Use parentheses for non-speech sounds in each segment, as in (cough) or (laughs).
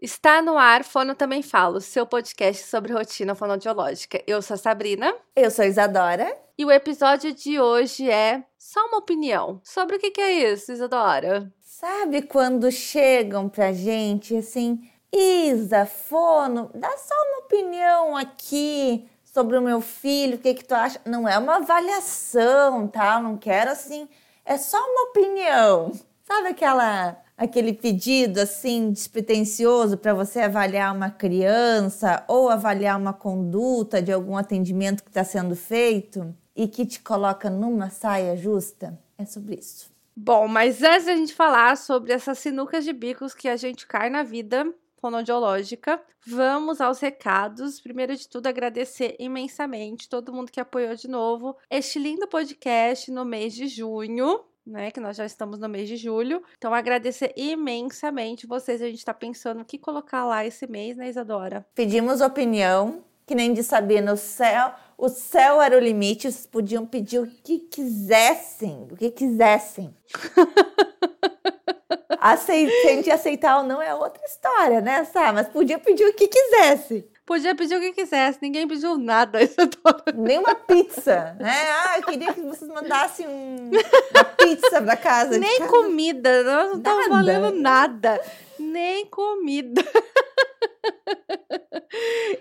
Está no ar Fono Também Falo, seu podcast sobre rotina fonodiológica. Eu sou a Sabrina. Eu sou a Isadora. E o episódio de hoje é só uma opinião. Sobre o que, é isso, Isadora? Sabe quando chegam pra gente assim, Isa, Fono, dá só uma opinião aqui sobre o meu filho, o que, que tu acha? Não é uma avaliação, tá? não quero assim, é só uma opinião. Sabe aquela aquele pedido assim despretensioso para você avaliar uma criança ou avaliar uma conduta de algum atendimento que está sendo feito e que te coloca numa saia justa? É sobre isso. Bom, mas antes da gente falar sobre essas sinucas de bicos que a gente cai na vida fonodiológica, vamos aos recados. Primeiro de tudo, agradecer imensamente todo mundo que apoiou de novo este lindo podcast no mês de junho né? Que nós já estamos no mês de julho. Então, agradecer imensamente vocês. A gente está pensando o que colocar lá esse mês, né, Isadora? Pedimos opinião, que nem de saber no céu. O céu era o limite, vocês podiam pedir o que quisessem, o que quisessem. (laughs) Se a gente aceitar ou não é outra história, né, Sá? Mas podia pedir o que quisesse. Podia pedir o que quisesse, ninguém pediu nada. (laughs) Nem uma pizza, né? Ah, eu queria que vocês mandassem um, uma pizza pra casa. Nem casa. comida, nós não estamos valendo nada. Nem comida. (laughs)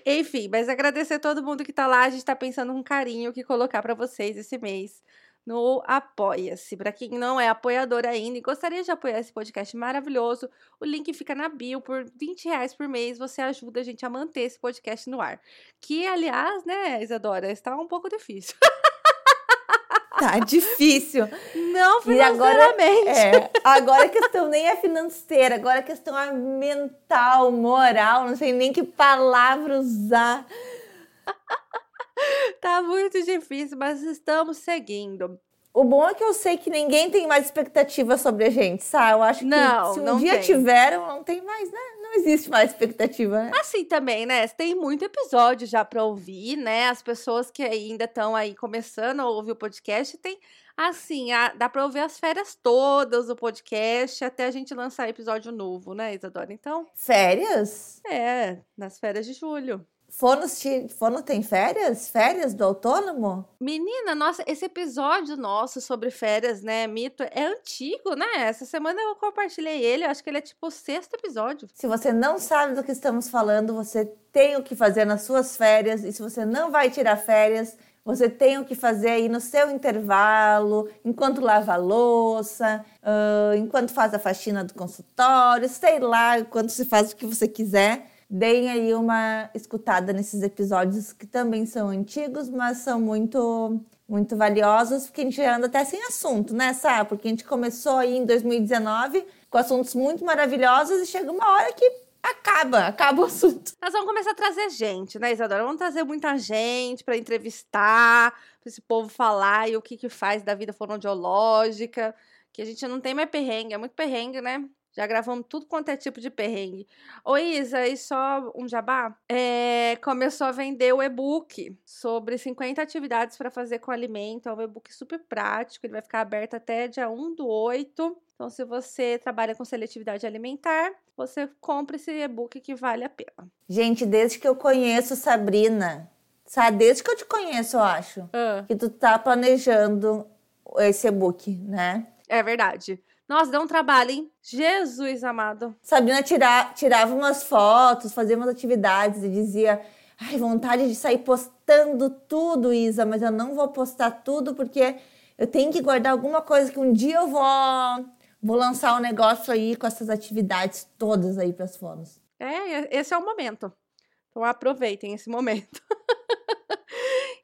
Enfim, mas agradecer a todo mundo que tá lá. A gente tá pensando com carinho o que colocar para vocês esse mês no Apoia-se. Para quem não é apoiador ainda e gostaria de apoiar esse podcast maravilhoso, o link fica na bio. Por 20 reais por mês você ajuda a gente a manter esse podcast no ar. Que, aliás, né, Isadora, está um pouco difícil. Tá difícil. Não financeiramente. Agora, é, agora a questão nem é financeira, agora a questão é mental, moral, não sei nem que palavra usar. Tá muito difícil, mas estamos seguindo. O bom é que eu sei que ninguém tem mais expectativa sobre a gente, sabe? Eu acho que não, se um não dia tem. tiveram, não tem mais, né? Não existe mais expectativa, né? Assim também, né? Tem muito episódio já para ouvir, né? As pessoas que ainda estão aí começando a ouvir o podcast, tem assim, a, dá para ouvir as férias todas do podcast até a gente lançar episódio novo, né, Isadora? Então. Férias? É, nas férias de julho. Fono, Fono tem férias? Férias do autônomo? Menina, nossa, esse episódio nosso sobre férias, né, mito, é antigo, né? Essa semana eu compartilhei ele, eu acho que ele é tipo o sexto episódio. Se você não sabe do que estamos falando, você tem o que fazer nas suas férias. E se você não vai tirar férias, você tem o que fazer aí no seu intervalo, enquanto lava a louça, uh, enquanto faz a faxina do consultório, sei lá, enquanto você faz o que você quiser deem aí uma escutada nesses episódios que também são antigos, mas são muito muito valiosos, porque a gente anda até sem assunto, né, Sá? Porque a gente começou aí em 2019 com assuntos muito maravilhosos e chega uma hora que acaba, acaba o assunto. Nós vamos começar a trazer gente, né, Isadora? Vamos trazer muita gente para entrevistar, para esse povo falar e o que que faz da vida fonoaudiológica, que a gente não tem mais perrengue, é muito perrengue, né? Já gravamos tudo quanto é tipo de perrengue. Ô Isa, e só um jabá? É, começou a vender o e-book sobre 50 atividades para fazer com alimento. É um e-book super prático, ele vai ficar aberto até dia 1 do 8. Então, se você trabalha com seletividade alimentar, você compra esse e-book que vale a pena. Gente, desde que eu conheço Sabrina, sabe? Desde que eu te conheço, eu acho, que tu tá planejando esse e-book, né? É verdade. Nossa, deu um trabalho, hein? Jesus amado. Sabrina tira, tirava umas fotos, fazia umas atividades e dizia: Ai, vontade de sair postando tudo, Isa, mas eu não vou postar tudo porque eu tenho que guardar alguma coisa que um dia eu vou, vou lançar um negócio aí com essas atividades todas aí para as fonos. É, esse é o momento. Então aproveitem esse momento. (laughs)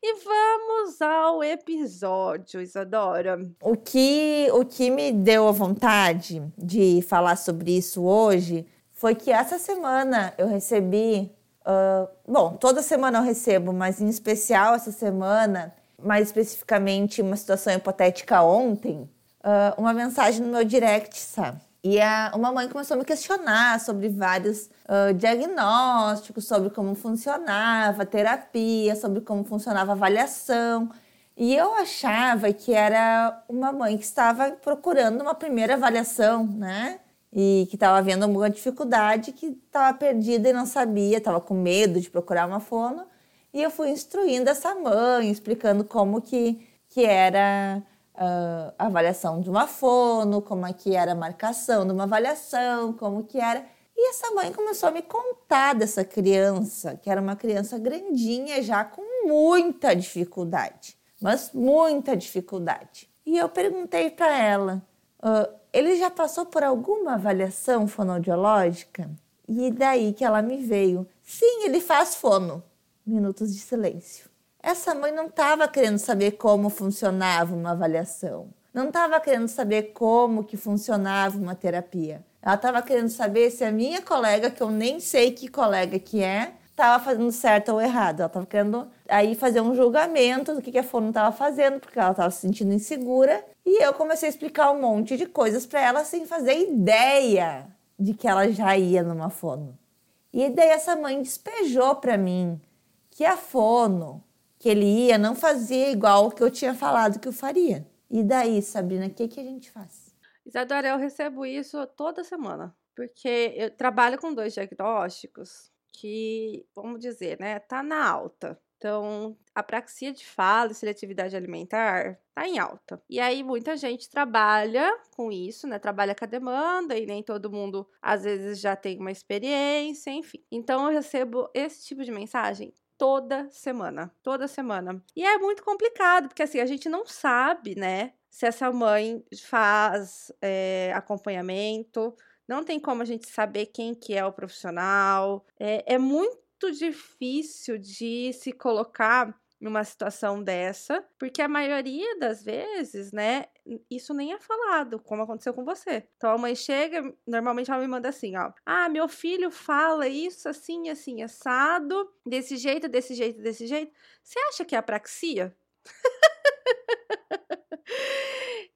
E vamos ao episódio, Isadora. O que, o que me deu a vontade de falar sobre isso hoje foi que essa semana eu recebi. Uh, bom, toda semana eu recebo, mas em especial essa semana, mais especificamente uma situação hipotética ontem, uh, uma mensagem no meu direct, sabe? E a, uma mãe começou a me questionar sobre vários uh, diagnósticos, sobre como funcionava terapia, sobre como funcionava avaliação. E eu achava que era uma mãe que estava procurando uma primeira avaliação, né? e que estava havendo alguma dificuldade, que estava perdida e não sabia, estava com medo de procurar uma fono. E eu fui instruindo essa mãe, explicando como que, que era uh, a avaliação de uma fono, como é que era a marcação de uma avaliação, como que era. E essa mãe começou a me contar dessa criança, que era uma criança grandinha já com muita dificuldade, mas muita dificuldade. E eu perguntei para ela, uh, ele já passou por alguma avaliação fonoaudiológica? E daí que ela me veio, sim, ele faz fono. Minutos de silêncio. Essa mãe não estava querendo saber como funcionava uma avaliação. Não estava querendo saber como que funcionava uma terapia. Ela estava querendo saber se a minha colega, que eu nem sei que colega que é, estava fazendo certo ou errado. Ela estava querendo aí fazer um julgamento do que, que a fono estava fazendo, porque ela estava se sentindo insegura. E eu comecei a explicar um monte de coisas para ela sem fazer ideia de que ela já ia numa fono. E daí essa mãe despejou para mim que a fono que ele ia não fazia igual o que eu tinha falado que eu faria. E daí, Sabrina, o que, que a gente faz? Isadora, eu recebo isso toda semana, porque eu trabalho com dois diagnósticos que, vamos dizer, né, tá na alta. Então, a praxia de fala e seletividade alimentar tá em alta. E aí, muita gente trabalha com isso, né? Trabalha com a demanda e nem todo mundo, às vezes, já tem uma experiência, enfim. Então, eu recebo esse tipo de mensagem toda semana, toda semana. E é muito complicado, porque assim, a gente não sabe, né, se essa mãe faz é, acompanhamento, não tem como a gente saber quem que é o profissional. É, é muito difícil de se colocar numa situação dessa, porque a maioria das vezes, né, isso nem é falado, como aconteceu com você. Então a mãe chega, normalmente ela me manda assim, ó: "Ah, meu filho fala isso assim, assim, assado, desse jeito, desse jeito, desse jeito. Você acha que é apraxia?" (laughs)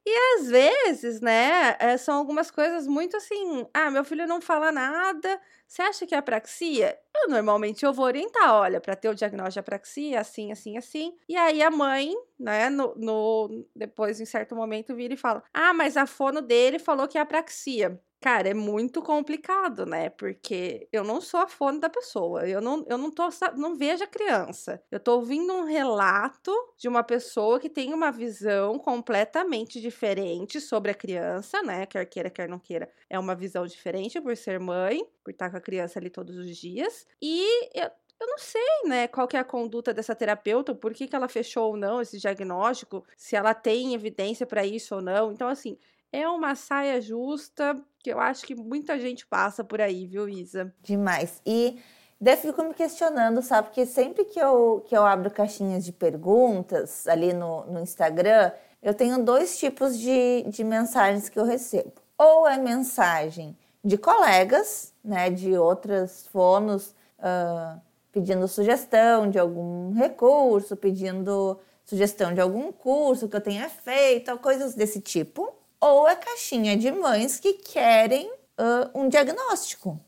E às vezes, né, é, são algumas coisas muito assim, ah, meu filho não fala nada, você acha que é apraxia? Eu normalmente eu vou orientar, olha, para ter o diagnóstico de apraxia, assim, assim, assim. E aí a mãe, né, no, no depois em certo momento vira e fala: "Ah, mas a fono dele falou que é apraxia". Cara, é muito complicado, né? Porque eu não sou a fone da pessoa. Eu não, eu não tô, não vejo a criança. Eu tô ouvindo um relato de uma pessoa que tem uma visão completamente diferente sobre a criança, né? Quer queira, quer não queira. É uma visão diferente por ser mãe, por estar com a criança ali todos os dias. E eu, eu não sei, né, qual que é a conduta dessa terapeuta, por que, que ela fechou ou não esse diagnóstico, se ela tem evidência para isso ou não. Então, assim, é uma saia justa que eu acho que muita gente passa por aí, viu, Isa? Demais. E daí fico me questionando, sabe? Porque sempre que eu, que eu abro caixinhas de perguntas ali no, no Instagram, eu tenho dois tipos de, de mensagens que eu recebo. Ou é mensagem de colegas, né, de outras fonos, uh, pedindo sugestão de algum recurso, pedindo sugestão de algum curso que eu tenha feito, coisas desse tipo ou a caixinha de mães que querem uh, um diagnóstico.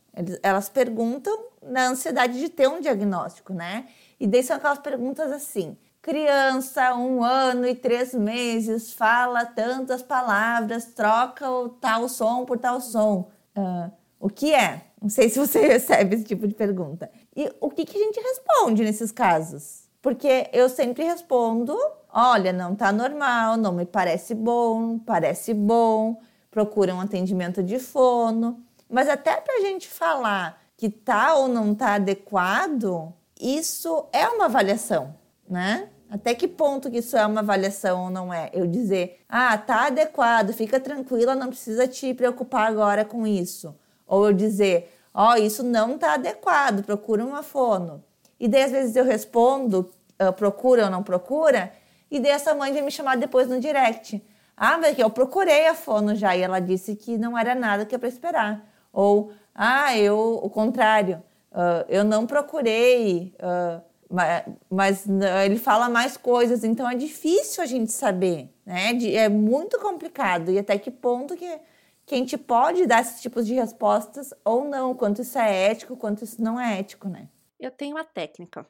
Elas perguntam na ansiedade de ter um diagnóstico, né? E daí são aquelas perguntas assim: criança, um ano e três meses, fala tantas palavras, troca o tal som por tal som. Uh, o que é? Não sei se você (laughs) recebe esse tipo de pergunta. E o que, que a gente responde nesses casos? Porque eu sempre respondo Olha, não está normal, não me parece bom, parece bom, procura um atendimento de fono. Mas até para a gente falar que tá ou não tá adequado, isso é uma avaliação, né? Até que ponto que isso é uma avaliação ou não é? Eu dizer, ah, tá adequado, fica tranquila, não precisa te preocupar agora com isso. Ou eu dizer, ó, oh, isso não tá adequado, procura uma fono. E daí às vezes eu respondo, uh, procura ou não procura, e daí essa mãe veio me chamar depois no direct. Ah, mas eu procurei a fono já e ela disse que não era nada que é para esperar. Ou, ah, eu, o contrário, uh, eu não procurei, uh, mas, mas ele fala mais coisas, então é difícil a gente saber, né? É muito complicado e até que ponto que, que a gente pode dar esses tipos de respostas ou não, quanto isso é ético, quanto isso não é ético, né? Eu tenho uma técnica.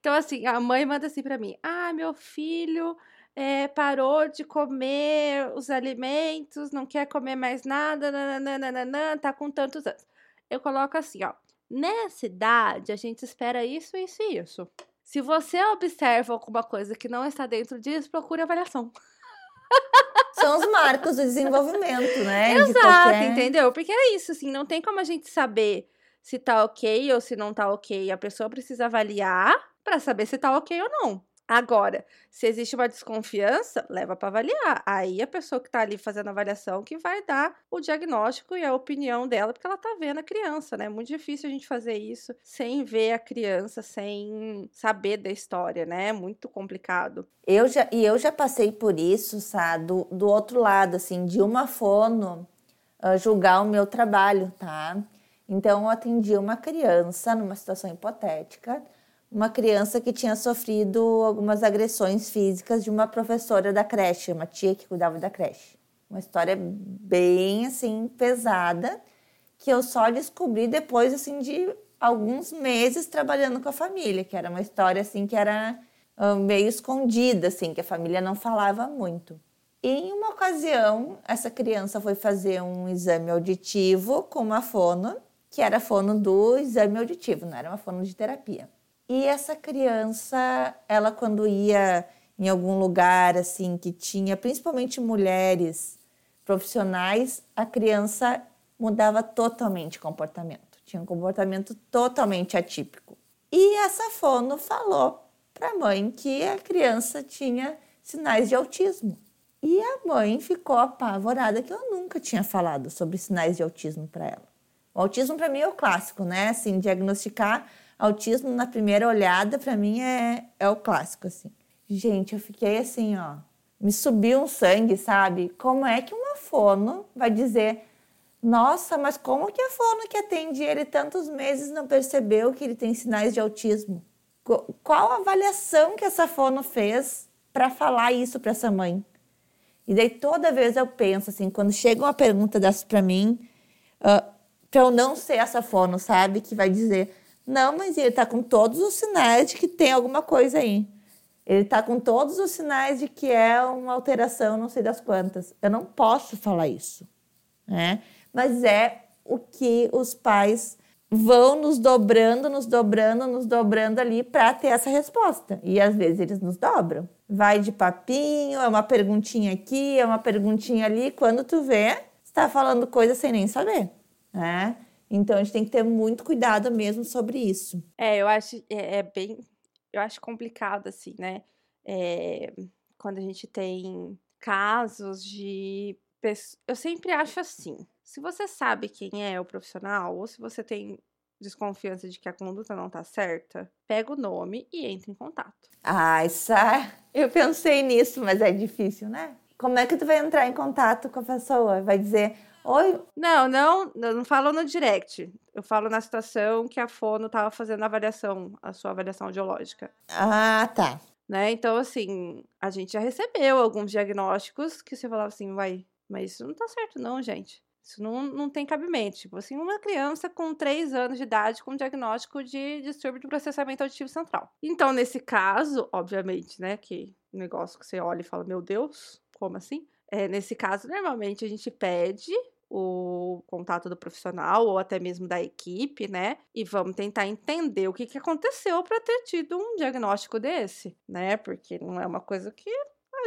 Então, assim, a mãe manda assim para mim: Ah, meu filho é, parou de comer os alimentos, não quer comer mais nada, nananana, tá com tantos anos. Eu coloco assim, ó. Nessa idade, a gente espera isso, isso e isso. Se você observa alguma coisa que não está dentro disso, procure avaliação. São os marcos do desenvolvimento, né? Exato, De qualquer... entendeu? Porque é isso, assim, não tem como a gente saber se tá ok ou se não tá ok. A pessoa precisa avaliar para saber se tá ok ou não. Agora, se existe uma desconfiança, leva para avaliar. Aí a pessoa que está ali fazendo a avaliação que vai dar o diagnóstico e a opinião dela, porque ela está vendo a criança, né? É muito difícil a gente fazer isso sem ver a criança, sem saber da história, né? É muito complicado. Eu já, e eu já passei por isso, sabe? Do, do outro lado, assim, de uma fono uh, julgar o meu trabalho, tá? Então, eu atendi uma criança numa situação hipotética uma criança que tinha sofrido algumas agressões físicas de uma professora da creche, uma tia que cuidava da creche. Uma história bem assim pesada que eu só descobri depois assim de alguns meses trabalhando com a família, que era uma história assim que era uh, meio escondida assim, que a família não falava muito. E em uma ocasião, essa criança foi fazer um exame auditivo com uma fono, que era fono do exame auditivo, não era uma fono de terapia. E essa criança, ela quando ia em algum lugar assim que tinha principalmente mulheres profissionais, a criança mudava totalmente o comportamento. Tinha um comportamento totalmente atípico. E essa fono falou para a mãe que a criança tinha sinais de autismo. E a mãe ficou apavorada que eu nunca tinha falado sobre sinais de autismo para ela. O autismo para mim é o clássico, né? Assim, diagnosticar Autismo na primeira olhada, para mim, é, é o clássico, assim. Gente, eu fiquei assim, ó. Me subiu um sangue, sabe? Como é que uma fono vai dizer nossa, mas como que a fono que atende ele tantos meses não percebeu que ele tem sinais de autismo? Qual a avaliação que essa fono fez para falar isso para essa mãe? E daí toda vez eu penso assim, quando chega uma pergunta dessa para mim, uh, para eu não ser essa fono, sabe? Que vai dizer, não, mas ele está com todos os sinais de que tem alguma coisa aí. Ele está com todos os sinais de que é uma alteração, não sei das quantas. Eu não posso falar isso, né? Mas é o que os pais vão nos dobrando, nos dobrando, nos dobrando ali para ter essa resposta. E às vezes eles nos dobram. Vai de papinho, é uma perguntinha aqui, é uma perguntinha ali. Quando tu vê, está falando coisa sem nem saber, né? Então a gente tem que ter muito cuidado mesmo sobre isso. É, eu acho é, é bem, eu acho complicado assim, né? É, quando a gente tem casos de eu sempre acho assim. Se você sabe quem é o profissional ou se você tem desconfiança de que a conduta não tá certa, pega o nome e entra em contato. Ah, isso eu pensei nisso, mas é difícil, né? Como é que tu vai entrar em contato com a pessoa? Vai dizer, Oi? Não, não, eu não falo no direct. Eu falo na situação que a Fono estava fazendo a avaliação, a sua avaliação geológica. Ah, tá. Né? Então, assim, a gente já recebeu alguns diagnósticos que você falava assim, vai, mas isso não tá certo, não, gente. Isso não, não tem cabimento. Tipo assim, uma criança com 3 anos de idade com diagnóstico de distúrbio de processamento auditivo central. Então, nesse caso, obviamente, né, que negócio que você olha e fala, meu Deus, como assim? É, nesse caso, normalmente a gente pede o contato do profissional ou até mesmo da equipe, né? E vamos tentar entender o que, que aconteceu para ter tido um diagnóstico desse, né? Porque não é uma coisa que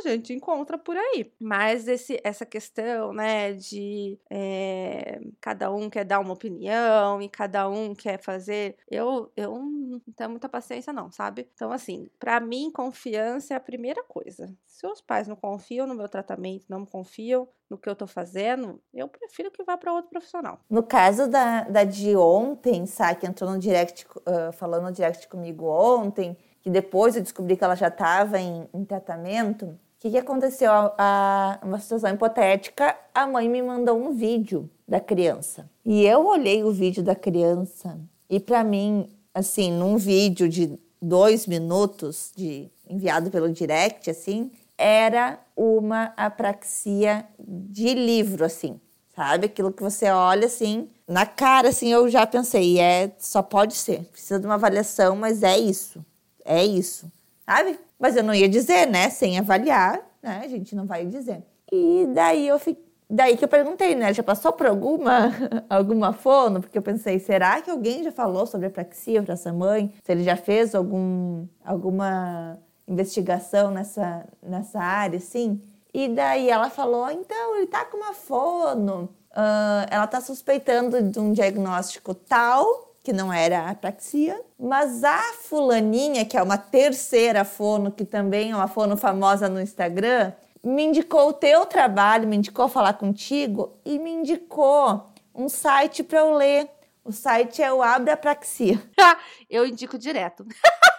gente encontra por aí. Mas esse, essa questão, né, de é, cada um quer dar uma opinião e cada um quer fazer, eu, eu não tenho muita paciência, não, sabe? Então, assim, para mim, confiança é a primeira coisa. Se os pais não confiam no meu tratamento, não confiam no que eu tô fazendo, eu prefiro que vá para outro profissional. No caso da, da de ontem, sabe, que entrou no direct, uh, falando no direct comigo ontem, que depois eu descobri que ela já estava em, em, tratamento. O que, que aconteceu? A, uma situação hipotética, a mãe me mandou um vídeo da criança. E eu olhei o vídeo da criança e para mim, assim, num vídeo de dois minutos, de enviado pelo direct, assim, era uma apraxia de livro, assim, sabe? Aquilo que você olha assim, na cara, assim, eu já pensei, é, só pode ser. Precisa de uma avaliação, mas é isso. É isso. Sabe? Mas eu não ia dizer, né? Sem avaliar, né? A gente não vai dizer. E daí eu fiquei. Daí que eu perguntei, né? Já passou por alguma, (laughs) alguma fono? Porque eu pensei, será que alguém já falou sobre apraxia para essa mãe? Se ele já fez algum, alguma investigação nessa, nessa área, assim? E daí ela falou, então, ele tá com uma fono. Uh, ela tá suspeitando de um diagnóstico tal, que não era apraxia, mas a fulaninha, que é uma terceira fono, que também é uma fono famosa no Instagram, me indicou o teu trabalho, me indicou falar contigo e me indicou um site para eu ler. O site é o Abre Apraxia. (laughs) eu indico direto.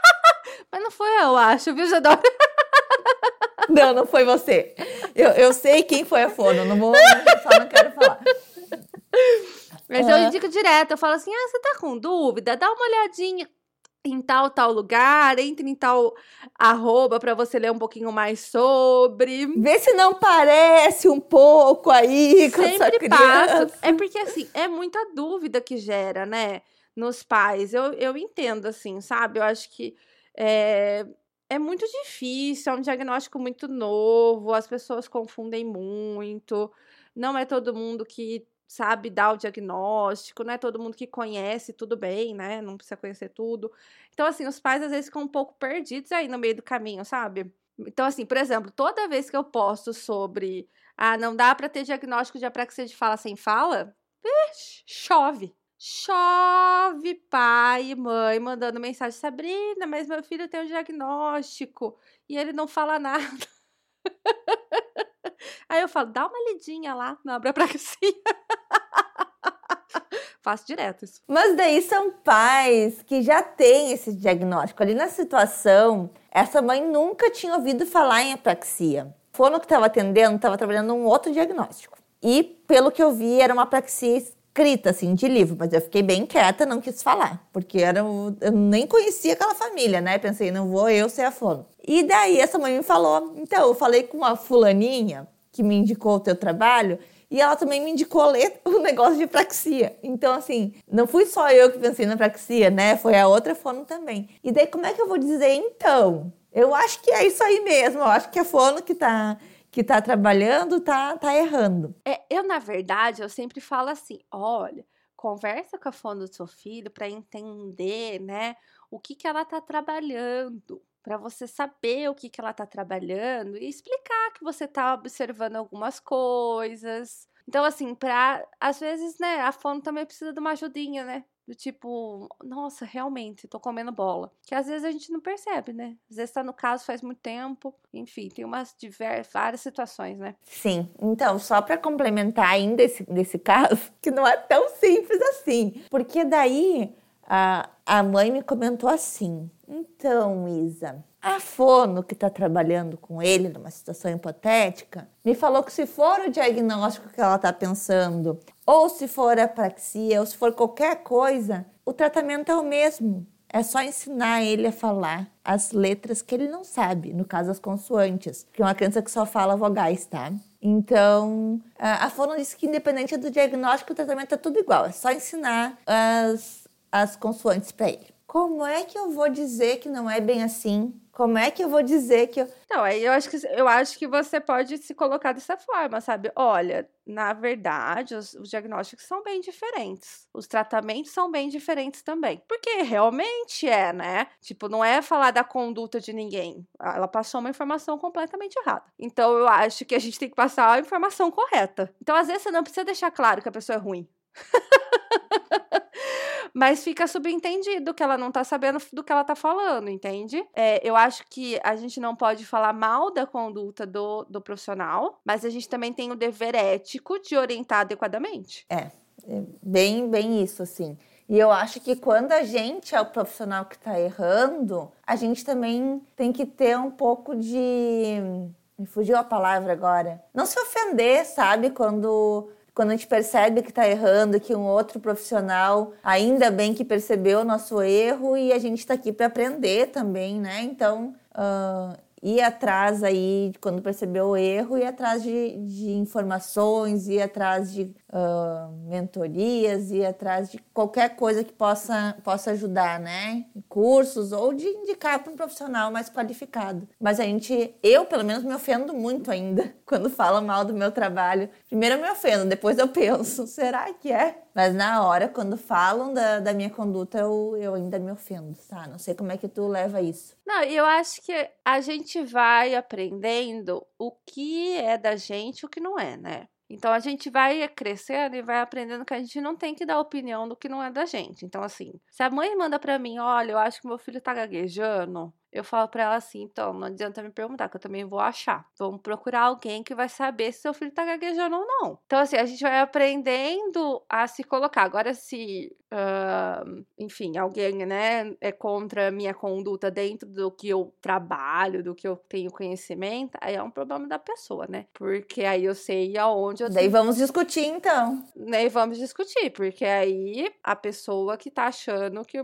(laughs) Mas não foi eu, acho, viu, Jadora? (laughs) não, não foi você. Eu, eu sei quem foi a fono, não vou, só não quero falar. Mas eu indico direto, eu falo assim: ah, você tá com dúvida? Dá uma olhadinha em tal, tal lugar, entre em tal arroba para você ler um pouquinho mais sobre. Vê se não parece um pouco aí com Sempre essa criança. Passo. É porque, assim, é muita dúvida que gera, né, nos pais. Eu, eu entendo, assim, sabe? Eu acho que é, é muito difícil, é um diagnóstico muito novo, as pessoas confundem muito. Não é todo mundo que sabe dar o diagnóstico, não é todo mundo que conhece tudo bem, né? Não precisa conhecer tudo. Então, assim, os pais às vezes ficam um pouco perdidos aí no meio do caminho, sabe? Então, assim, por exemplo, toda vez que eu posto sobre ah, não dá para ter diagnóstico de apraxia de fala sem fala, chove. Chove pai e mãe mandando mensagem, Sabrina, mas meu filho tem um diagnóstico e ele não fala (laughs) nada. Aí eu falo, dá uma lidinha lá na apraxia. (laughs) Faço direto isso. Mas daí são pais que já têm esse diagnóstico. Ali na situação, essa mãe nunca tinha ouvido falar em apraxia. Fono que estava atendendo estava trabalhando um outro diagnóstico. E, pelo que eu vi, era uma apraxia escrita, assim, de livro. Mas eu fiquei bem quieta, não quis falar. Porque era, eu nem conhecia aquela família, né? Pensei, não vou eu ser a fono. E daí essa mãe me falou, então, eu falei com uma fulaninha que me indicou o teu trabalho e ela também me indicou ler (laughs) o negócio de praxia. Então, assim, não fui só eu que pensei na praxia, né? Foi a outra fono também. E daí, como é que eu vou dizer, então? Eu acho que é isso aí mesmo. Eu acho que a fono que tá que tá trabalhando tá, tá errando. É, eu, na verdade, eu sempre falo assim: olha, conversa com a fono do seu filho para entender, né, o que, que ela tá trabalhando para você saber o que, que ela está trabalhando e explicar que você está observando algumas coisas. Então, assim, para às vezes, né, a fono também precisa de uma ajudinha, né? Do tipo, nossa, realmente, tô comendo bola. Que às vezes a gente não percebe, né? Às vezes tá no caso faz muito tempo. Enfim, tem umas diversas, várias situações, né? Sim. Então, só para complementar ainda esse, desse (laughs) caso, que não é tão simples assim. Porque daí a, a mãe me comentou assim: então, Isa, a fono que está trabalhando com ele numa situação hipotética me falou que se for o diagnóstico que ela está pensando, ou se for apraxia, ou se for qualquer coisa, o tratamento é o mesmo. É só ensinar ele a falar as letras que ele não sabe, no caso as consoantes, que é uma criança que só fala vogais, tá? Então, a fono disse que independente do diagnóstico, o tratamento é tudo igual, é só ensinar as, as consoantes para ele. Como é que eu vou dizer que não é bem assim? Como é que eu vou dizer que eu. Não, eu acho que eu acho que você pode se colocar dessa forma, sabe? Olha, na verdade, os, os, diagnósticos são bem diferentes. Os tratamentos são bem diferentes também. Porque realmente é, né? Tipo, não é falar da conduta de ninguém. Ela passou uma informação completamente errada. Então eu acho que a gente tem que passar a informação correta. Então, às vezes, você não precisa deixar claro que a pessoa é ruim. (laughs) mas fica subentendido que ela não tá sabendo do que ela tá falando, entende? É, eu acho que a gente não pode falar mal da conduta do, do profissional, mas a gente também tem o dever ético de orientar adequadamente. É, é bem, bem isso, assim. E eu acho que quando a gente é o profissional que está errando, a gente também tem que ter um pouco de. Me fugiu a palavra agora. Não se ofender, sabe? Quando quando a gente percebe que está errando, que um outro profissional, ainda bem que percebeu o nosso erro e a gente está aqui para aprender também, né? Então, uh, ir atrás aí, quando percebeu o erro, ir atrás de, de informações, ir atrás de uh, mentorias, ir atrás de qualquer coisa que possa, possa ajudar, né? Cursos ou de indicar para um profissional mais qualificado. Mas a gente, eu pelo menos me ofendo muito ainda (laughs) quando fala mal do meu trabalho. Primeiro eu me ofendo, depois eu (laughs) penso, será que é? Mas na hora, quando falam da, da minha conduta, eu, eu ainda me ofendo, tá? Não sei como é que tu leva isso. Não, eu acho que a gente vai aprendendo o que é da gente e o que não é, né? Então a gente vai crescendo e vai aprendendo que a gente não tem que dar opinião do que não é da gente. Então, assim, se a mãe manda para mim, olha, eu acho que meu filho tá gaguejando, eu falo para ela assim, então, não adianta me perguntar, que eu também vou achar. Vamos procurar alguém que vai saber se seu filho tá gaguejando ou não. Então, assim, a gente vai aprendendo a se colocar. Agora, se, uh, enfim, alguém, né, é contra a minha conduta dentro do que eu trabalho, do que eu tenho conhecimento, aí é um problema da pessoa, né? Porque aí eu sei aonde eu... Daí vamos discutir, então. Daí vamos discutir, porque aí a pessoa que tá achando que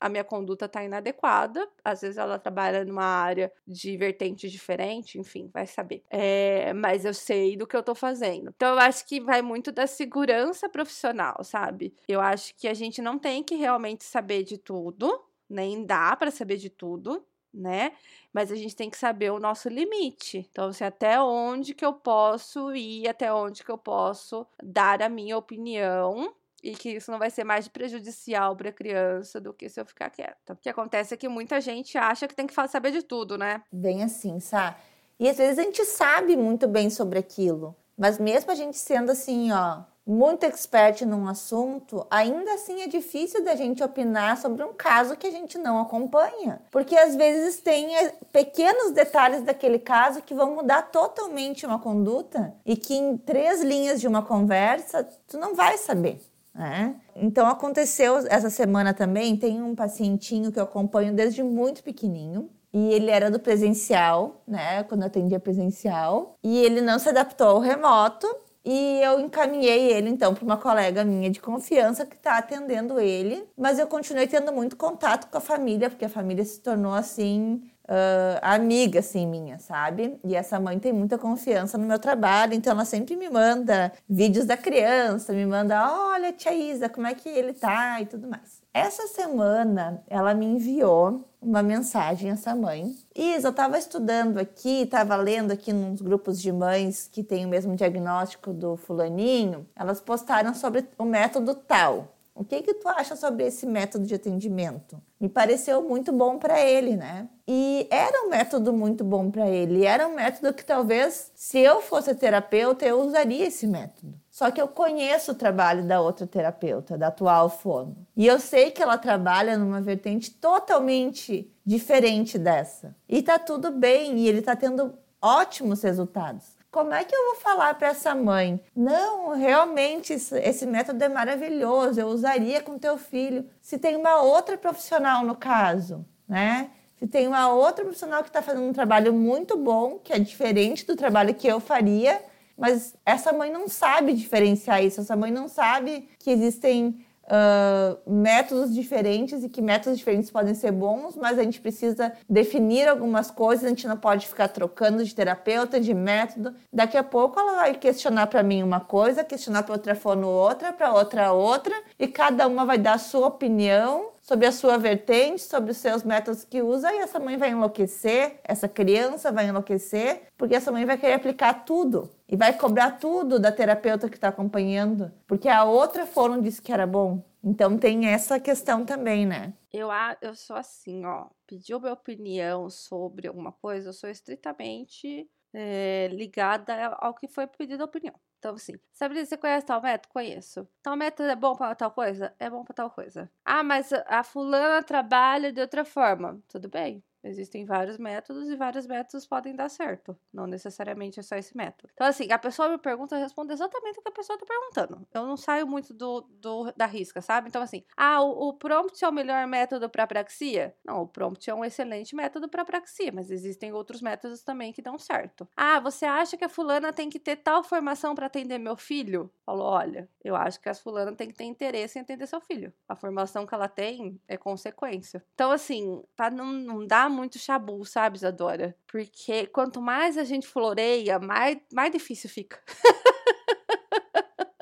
a minha conduta está inadequada. Às vezes ela trabalha numa área de vertente diferente, enfim, vai saber. É, mas eu sei do que eu estou fazendo. Então eu acho que vai muito da segurança profissional, sabe? Eu acho que a gente não tem que realmente saber de tudo, nem dá para saber de tudo. Né? Mas a gente tem que saber o nosso limite. Então, se até onde que eu posso ir, até onde que eu posso dar a minha opinião e que isso não vai ser mais prejudicial para a criança do que se eu ficar quieta. O que acontece é que muita gente acha que tem que saber de tudo, né? Bem assim, sabe? E às vezes a gente sabe muito bem sobre aquilo, mas mesmo a gente sendo assim, ó, muito expert num assunto, ainda assim é difícil da gente opinar sobre um caso que a gente não acompanha. Porque às vezes tem eh, pequenos detalhes daquele caso que vão mudar totalmente uma conduta e que em três linhas de uma conversa tu não vai saber. Né? Então aconteceu essa semana também, tem um pacientinho que eu acompanho desde muito pequenininho. E ele era do presencial, né? Quando eu atendia presencial. E ele não se adaptou ao remoto. E eu encaminhei ele então para uma colega minha de confiança que está atendendo ele, mas eu continuei tendo muito contato com a família, porque a família se tornou assim uh, amiga, assim, minha, sabe? E essa mãe tem muita confiança no meu trabalho, então ela sempre me manda vídeos da criança, me manda, olha, tia Isa, como é que ele tá e tudo mais. Essa semana, ela me enviou uma mensagem, essa mãe. Isa, eu estava estudando aqui, estava lendo aqui nos grupos de mães que têm o mesmo diagnóstico do fulaninho. Elas postaram sobre o método tal. O que que tu acha sobre esse método de atendimento? Me pareceu muito bom para ele, né? E era um método muito bom para ele. Era um método que talvez, se eu fosse terapeuta, eu usaria esse método. Só que eu conheço o trabalho da outra terapeuta, da atual fono. E eu sei que ela trabalha numa vertente totalmente diferente dessa. E tá tudo bem, e ele tá tendo ótimos resultados. Como é que eu vou falar para essa mãe? Não, realmente esse método é maravilhoso, eu usaria com teu filho. Se tem uma outra profissional no caso, né? Se tem uma outra profissional que está fazendo um trabalho muito bom, que é diferente do trabalho que eu faria, mas essa mãe não sabe diferenciar isso, essa mãe não sabe que existem uh, métodos diferentes e que métodos diferentes podem ser bons, mas a gente precisa definir algumas coisas, a gente não pode ficar trocando de terapeuta, de método. Daqui a pouco ela vai questionar para mim uma coisa, questionar para outra fono outra, para outra outra, e cada uma vai dar a sua opinião sobre a sua vertente, sobre os seus métodos que usa, e essa mãe vai enlouquecer, essa criança vai enlouquecer, porque essa mãe vai querer aplicar tudo e vai cobrar tudo da terapeuta que está acompanhando, porque a outra foram disse que era bom. Então tem essa questão também, né? Eu, eu sou assim, ó. Pediu minha opinião sobre alguma coisa, eu sou estritamente é, ligada ao que foi pedido a opinião. Então, assim, Sabrina, você conhece tal método? Conheço. Tal método é bom para tal coisa? É bom para tal coisa. Ah, mas a fulana trabalha de outra forma. Tudo bem. Existem vários métodos e vários métodos podem dar certo. Não necessariamente é só esse método. Então, assim, a pessoa me pergunta, eu respondo exatamente o que a pessoa está perguntando. Eu não saio muito do, do, da risca, sabe? Então, assim, ah, o, o prompt é o melhor método para praxia? Não, o prompt é um excelente método para praxia, mas existem outros métodos também que dão certo. Ah, você acha que a fulana tem que ter tal formação para atender meu filho? Falou, olha, eu acho que a fulana tem que ter interesse em atender seu filho. A formação que ela tem é consequência. Então, assim, para não, não dar muito chabu, sabe, Isadora? Porque quanto mais a gente floreia, mais, mais difícil fica. (laughs)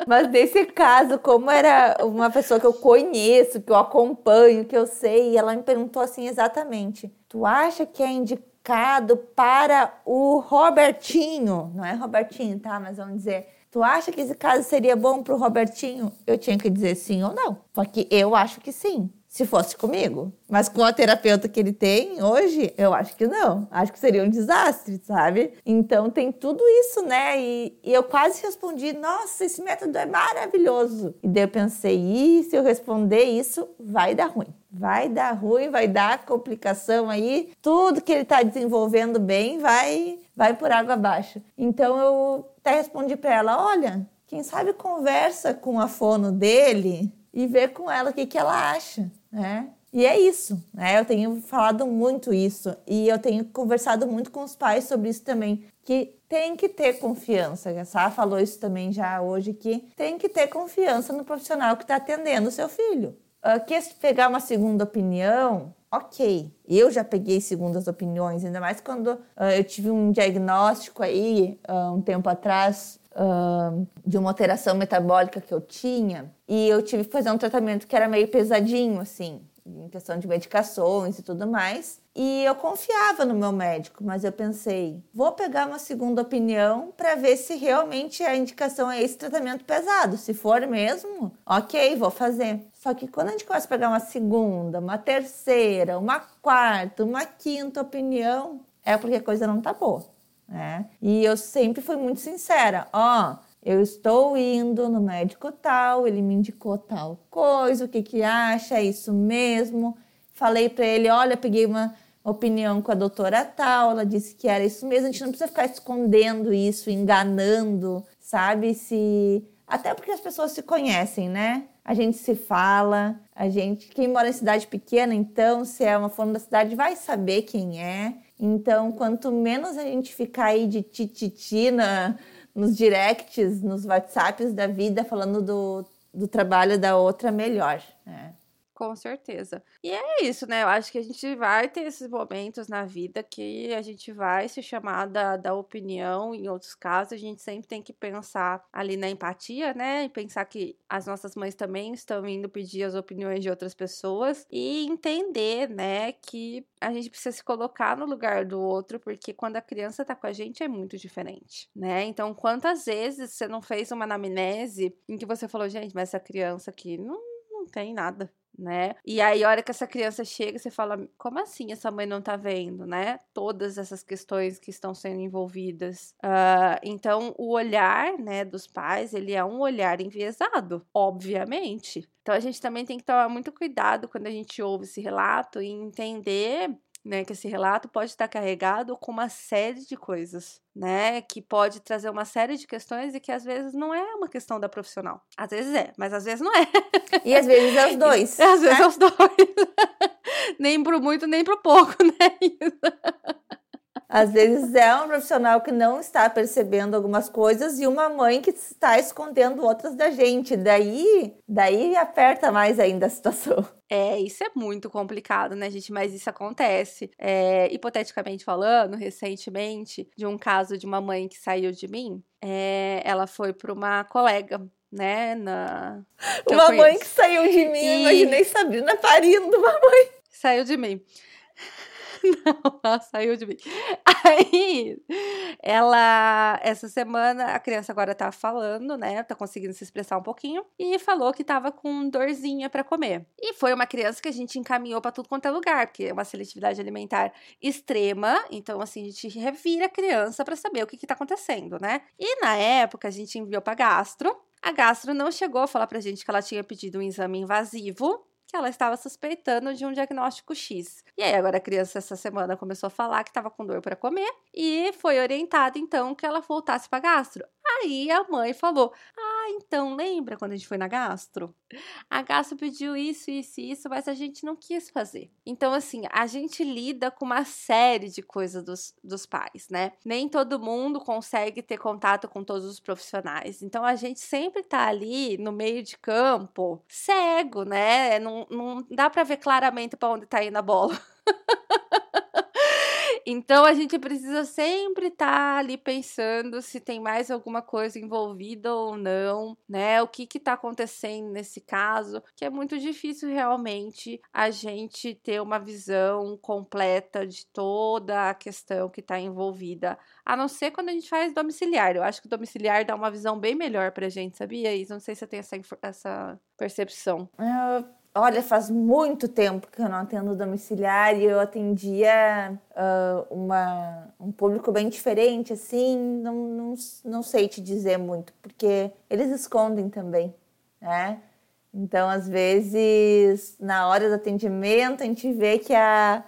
Mas nesse caso, como era uma pessoa que eu conheço, que eu acompanho, que eu sei, ela me perguntou assim exatamente: Tu acha que é indicado para o Robertinho? Não é Robertinho, tá? Mas vamos dizer. Tu acha que esse caso seria bom para o Robertinho? Eu tinha que dizer sim ou não. Porque eu acho que sim se fosse comigo. Mas com a terapeuta que ele tem hoje, eu acho que não. Acho que seria um desastre, sabe? Então tem tudo isso, né? E, e eu quase respondi: nossa, esse método é maravilhoso. E daí eu pensei: e se eu responder isso, vai dar ruim. Vai dar ruim, vai dar complicação aí. Tudo que ele está desenvolvendo bem vai, vai por água abaixo. Então eu até respondi para ela: olha, quem sabe conversa com a fono dele e ver com ela o que, que ela acha, né? E é isso, né? Eu tenho falado muito isso e eu tenho conversado muito com os pais sobre isso também, que tem que ter confiança. A Sá falou isso também já hoje, que tem que ter confiança no profissional que está atendendo o seu filho. Uh, quer pegar uma segunda opinião? Ok, eu já peguei segundas opiniões, ainda mais quando uh, eu tive um diagnóstico aí uh, um tempo atrás uh, de uma alteração metabólica que eu tinha e eu tive que fazer um tratamento que era meio pesadinho, assim, em questão de medicações e tudo mais. E eu confiava no meu médico, mas eu pensei, vou pegar uma segunda opinião para ver se realmente a indicação é esse tratamento pesado. Se for mesmo, ok, vou fazer. Só que quando a gente começa a pegar uma segunda, uma terceira, uma quarta, uma quinta opinião, é porque a coisa não tá boa né? E eu sempre fui muito sincera, ó, eu estou indo no médico tal, ele me indicou tal coisa, o que que acha, é isso mesmo. Falei para ele, olha, peguei uma opinião com a doutora tal, ela disse que era isso mesmo. A gente não precisa ficar escondendo isso, enganando, sabe? Se até porque as pessoas se conhecem, né? A gente se fala, a gente, quem mora em cidade pequena, então, se é uma forma da cidade, vai saber quem é. Então, quanto menos a gente ficar aí de tititi na, nos directs, nos WhatsApps da vida, falando do, do trabalho da outra, melhor. Né? Com certeza. E é isso, né? Eu acho que a gente vai ter esses momentos na vida que a gente vai se chamar da, da opinião. Em outros casos, a gente sempre tem que pensar ali na empatia, né? E pensar que as nossas mães também estão indo pedir as opiniões de outras pessoas e entender, né, que a gente precisa se colocar no lugar do outro, porque quando a criança tá com a gente é muito diferente, né? Então, quantas vezes você não fez uma anamnese em que você falou, gente, mas essa criança aqui não, não tem nada né? E aí, a hora que essa criança chega, você fala: como assim essa mãe não tá vendo, né? Todas essas questões que estão sendo envolvidas. Uh, então, o olhar, né, dos pais, ele é um olhar enviesado, obviamente. Então, a gente também tem que tomar muito cuidado quando a gente ouve esse relato e entender né, que esse relato pode estar carregado com uma série de coisas, né, que pode trazer uma série de questões e que às vezes não é uma questão da profissional. Às vezes é, mas às vezes não é. E às vezes é os (laughs) dois. às vezes né? é os dois. (laughs) nem pro muito, nem pro pouco, (laughs) né? Às vezes é um profissional que não está percebendo algumas coisas e uma mãe que está escondendo outras da gente. Daí, daí aperta mais ainda a situação. É, isso é muito complicado, né, gente? Mas isso acontece. É, hipoteticamente falando, recentemente, de um caso de uma mãe que saiu de mim, é, ela foi para uma colega né, na... Uma mãe que saiu de mim, e... imaginei Sabrina parindo uma mãe. Saiu de mim. Não, (laughs) ela saiu de mim. Aí, ela, essa semana, a criança agora tá falando, né? Tá conseguindo se expressar um pouquinho. E falou que tava com dorzinha para comer. E foi uma criança que a gente encaminhou para tudo quanto é lugar, porque é uma seletividade alimentar extrema. Então, assim, a gente revira a criança para saber o que que tá acontecendo, né? E na época, a gente enviou pra gastro. A gastro não chegou a falar pra gente que ela tinha pedido um exame invasivo, que ela estava suspeitando de um diagnóstico X. E aí agora a criança essa semana começou a falar que estava com dor para comer e foi orientada então que ela voltasse para gastro. Aí a mãe falou: Ah, então lembra quando a gente foi na gastro? A gastro pediu isso, isso e isso, mas a gente não quis fazer. Então, assim, a gente lida com uma série de coisas dos, dos pais, né? Nem todo mundo consegue ter contato com todos os profissionais. Então, a gente sempre tá ali no meio de campo, cego, né? Não, não dá para ver claramente para onde tá indo a bola. (laughs) Então a gente precisa sempre estar tá ali pensando se tem mais alguma coisa envolvida ou não, né? O que que tá acontecendo nesse caso, que é muito difícil realmente a gente ter uma visão completa de toda a questão que está envolvida, a não ser quando a gente faz domiciliar. Eu acho que o domiciliar dá uma visão bem melhor pra gente, sabia, Isa? Não sei se você tem essa, essa percepção. Uh, Olha, faz muito tempo que eu não atendo domiciliar e eu atendia uh, uma, um público bem diferente, assim, não, não, não sei te dizer muito, porque eles escondem também, né? Então, às vezes, na hora do atendimento, a gente vê que a,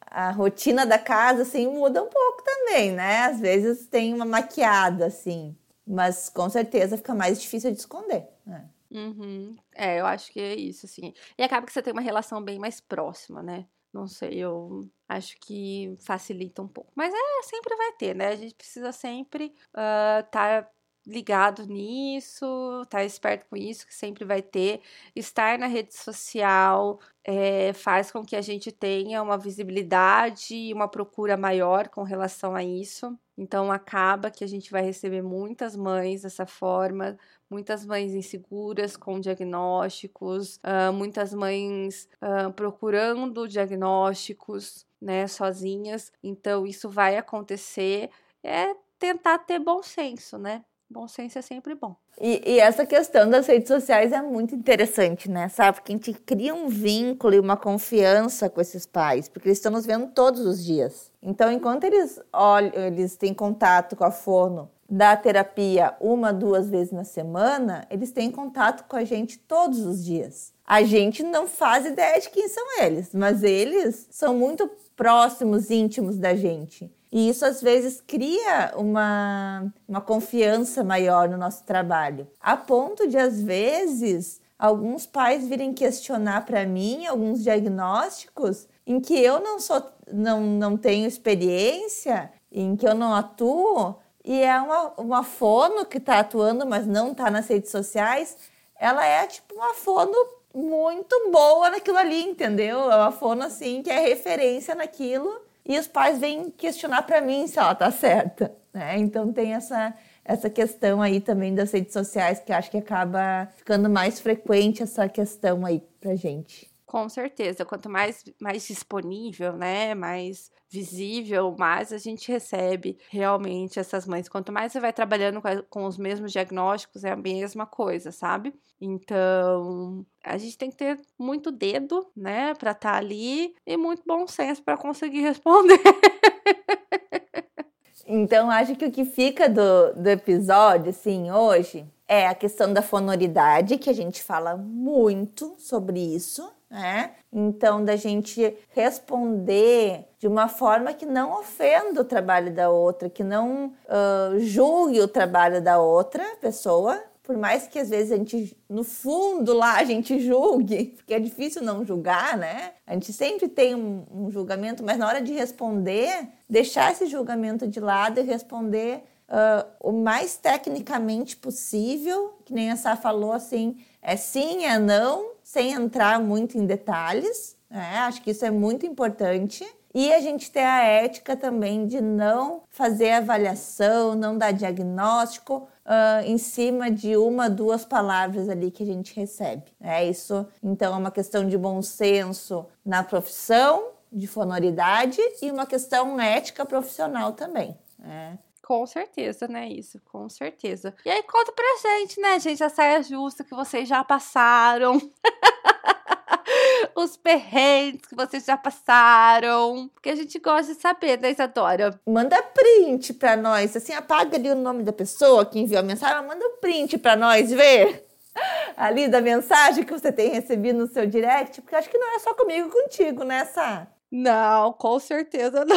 a, rotina da casa, assim, muda um pouco também, né? Às vezes tem uma maquiada, assim, mas com certeza fica mais difícil de esconder, né? Uhum. É, eu acho que é isso, assim. E acaba que você tem uma relação bem mais próxima, né? Não sei, eu acho que facilita um pouco. Mas é, sempre vai ter, né? A gente precisa sempre estar uh, tá ligado nisso, estar tá esperto com isso, que sempre vai ter. Estar na rede social é, faz com que a gente tenha uma visibilidade e uma procura maior com relação a isso. Então acaba que a gente vai receber muitas mães dessa forma, muitas mães inseguras com diagnósticos, uh, muitas mães uh, procurando diagnósticos, né, sozinhas. Então isso vai acontecer. É tentar ter bom senso, né? Bom senso é sempre bom. E, e, essa questão das redes sociais é muito interessante, né? Sabe? Porque a gente cria um vínculo e uma confiança com esses pais, porque eles estão nos vendo todos os dias. Então, enquanto eles olham, eles têm contato com a forno da terapia uma, duas vezes na semana, eles têm contato com a gente todos os dias. A gente não faz ideia de quem são eles, mas eles são muito próximos, íntimos da gente. E isso às vezes cria uma, uma confiança maior no nosso trabalho, a ponto de às vezes alguns pais virem questionar para mim alguns diagnósticos em que eu não sou não, não tenho experiência, em que eu não atuo, e é uma, uma fono que está atuando, mas não está nas redes sociais, ela é tipo uma fono muito boa naquilo ali, entendeu? É uma fono assim que é referência naquilo e os pais vêm questionar para mim se ela tá certa, né? Então tem essa essa questão aí também das redes sociais que acho que acaba ficando mais frequente essa questão aí pra gente. Com certeza, quanto mais, mais disponível, né, mais visível, mais a gente recebe realmente essas mães. Quanto mais você vai trabalhando com, com os mesmos diagnósticos, é a mesma coisa, sabe? Então, a gente tem que ter muito dedo, né, para estar tá ali e muito bom senso para conseguir (laughs) responder. Então, acho que o que fica do, do episódio, assim, hoje, é a questão da fonoridade, que a gente fala muito sobre isso, né? Então, da gente responder de uma forma que não ofenda o trabalho da outra, que não uh, julgue o trabalho da outra pessoa, por mais que às vezes a gente, no fundo lá, a gente julgue, (laughs) porque é difícil não julgar, né? A gente sempre tem um, um julgamento, mas na hora de responder, deixar esse julgamento de lado e responder uh, o mais tecnicamente possível, que nem a Sá falou assim, é sim, é não, sem entrar muito em detalhes. Né? Acho que isso é muito importante. E a gente ter a ética também de não fazer avaliação, não dar diagnóstico uh, em cima de uma, duas palavras ali que a gente recebe. É isso, então, é uma questão de bom senso na profissão, de fonoridade e uma questão ética profissional também. Né? Com certeza, né? Isso, com certeza. E aí, conta pra gente, né, gente, a saia justa que vocês já passaram. (laughs) Os perrengues que vocês já passaram. Porque a gente gosta de saber, né, Isadora? Manda print pra nós. Assim, apaga ali o nome da pessoa que enviou a mensagem, manda um print pra nós ver. (laughs) Ali da mensagem que você tem recebido no seu direct. Porque acho que não é só comigo contigo, né, Sá? Não, com certeza (laughs) não.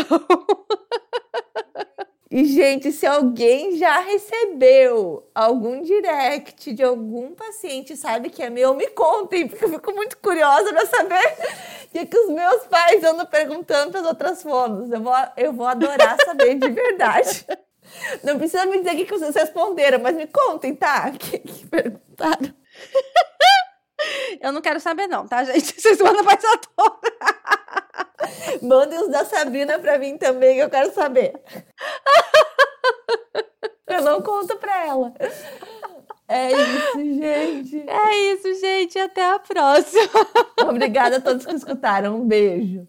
E, gente, se alguém já recebeu algum direct de algum paciente, sabe que é meu, me contem, porque eu fico muito curiosa para saber o que, que os meus pais andam perguntando para as outras fonos. Eu vou, eu vou adorar saber de verdade. Não precisa me dizer o que vocês responderam, mas me contem, tá? O que, que perguntaram? (laughs) Eu não quero saber, não, tá, gente? Vocês mandam pra essa toda. (laughs) Mandem os da Sabrina pra mim também, que eu quero saber. (laughs) Eu não conto pra ela. É isso, gente. É isso, gente. Até a próxima. Obrigada a todos que escutaram. Um beijo.